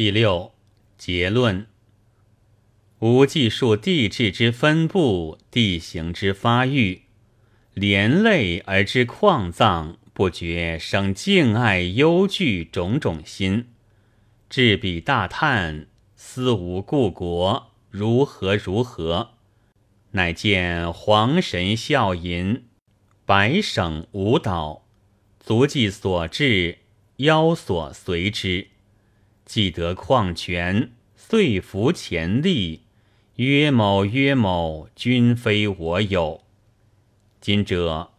第六结论：无计数地质之分布，地形之发育，连累而知矿藏，不觉生敬爱忧惧种种心。至彼大叹，思无故国如何如何，乃见皇神笑吟，百省舞蹈，足迹所至，妖所随之。既得矿权，遂服前例。曰某曰某，均非我有。今者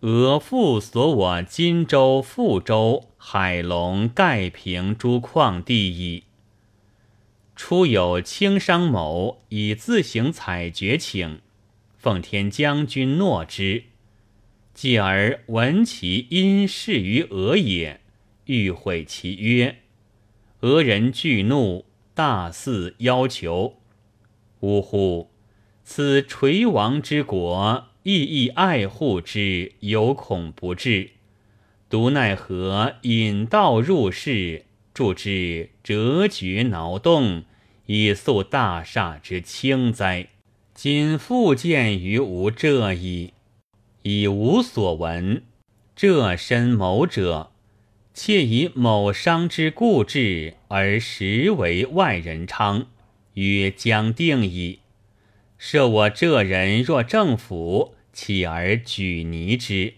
俄复所我金州、富州、海龙、盖平诸矿地矣。初有轻商某以自行采掘请，奉天将军诺之。继而闻其因事于俄也，欲毁其约。俄人惧怒，大肆要求。呜呼！此垂亡之国，亦亦爱护之，有恐不至。独奈何引道入室，助之折绝挠动，以肃大厦之轻哉？今复见于吾这矣，以无所闻。这身谋者。窃以某商之固志，而实为外人昌，曰将定矣。设我这人若政府，起而举泥之，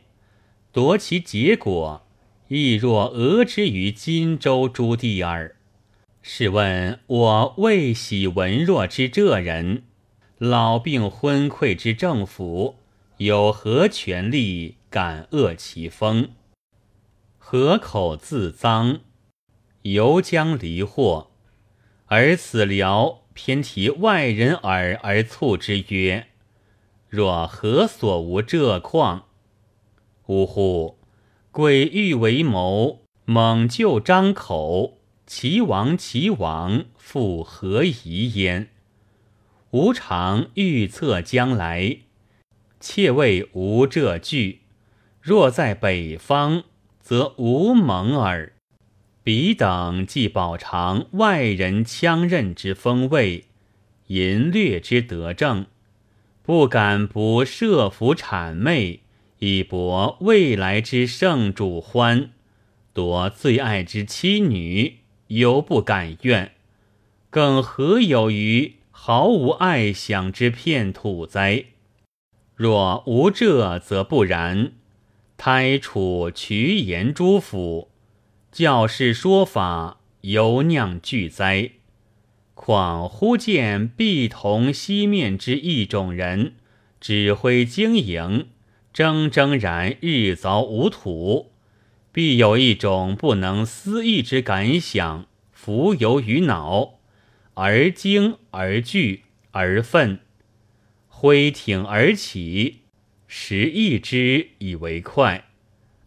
夺其结果，亦若讹之于荆州诸地耳。试问我未喜文弱之这人，老病昏聩之政府，有何权力敢遏其风？何口自脏，犹将离祸，而此辽偏提外人耳而促之曰：“若何所无这况？”呜呼！鬼欲为谋，猛就张口，其亡其亡，复何疑焉？吾常预测将来，切谓无这惧。若在北方。则无蒙耳。彼等既饱尝外人枪刃之风味，淫掠之德政，不敢不设伏谄媚，以博未来之圣主欢，夺最爱之妻女，犹不敢怨，更何有于毫无爱想之片土哉？若无这，则不然。开楚渠言诸府，教士说法，犹酿巨灾。况忽见必同西面之一种人，指挥经营，铮铮然日凿无土，必有一种不能思议之感想，浮游于脑，而惊而惧而愤，挥挺而起。时易之以为快，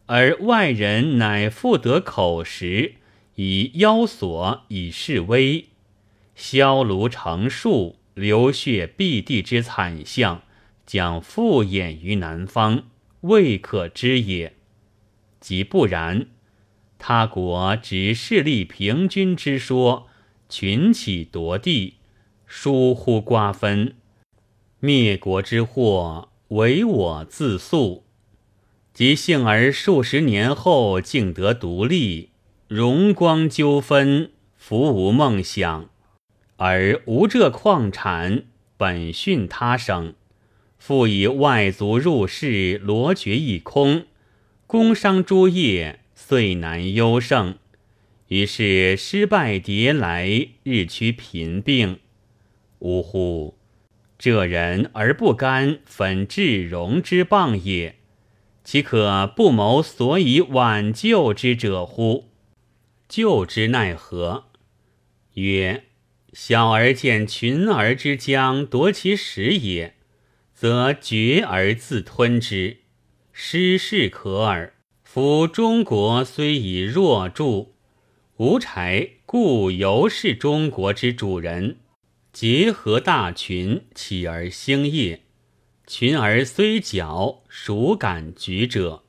而外人乃复得口实，以腰索以示威，削庐成树，流血蔽地之惨象，将复演于南方，未可知也。即不然，他国只势力平均之说，群起夺地，疏忽瓜分，灭国之祸。唯我自诉，即幸而数十年后竟得独立，荣光纠纷，福无梦想，而无这矿产，本逊他省，复以外族入室，罗绝一空，工商诸业遂难优胜，于是失败迭来，日趋贫病。呜呼！这人而不甘粉至荣之谤也，岂可不谋所以挽救之者乎？救之奈何？曰：小儿见群儿之将夺其食也，则绝而自吞之，失势可耳。夫中国虽以弱著，无柴故犹是中国之主人。结合大群，起而兴业。群而虽矫，孰敢举者？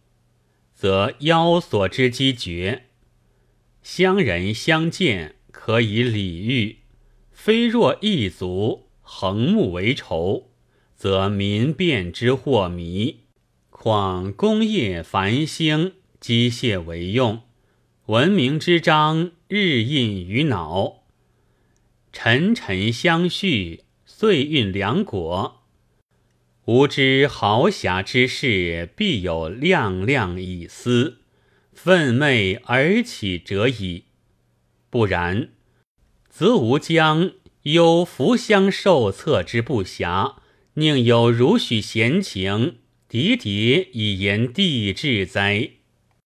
则腰所之机绝。乡人相见，可以礼遇；非若异族横木为仇，则民变之祸迷。况工业繁兴，机械为用，文明之章日印于脑，沉沉相续，岁运良果。吾知豪侠之士，必有亮亮以思，愤懑而起者矣。不然，则吾将有福相受策之不暇，宁有如许闲情？喋喋以言帝志哉？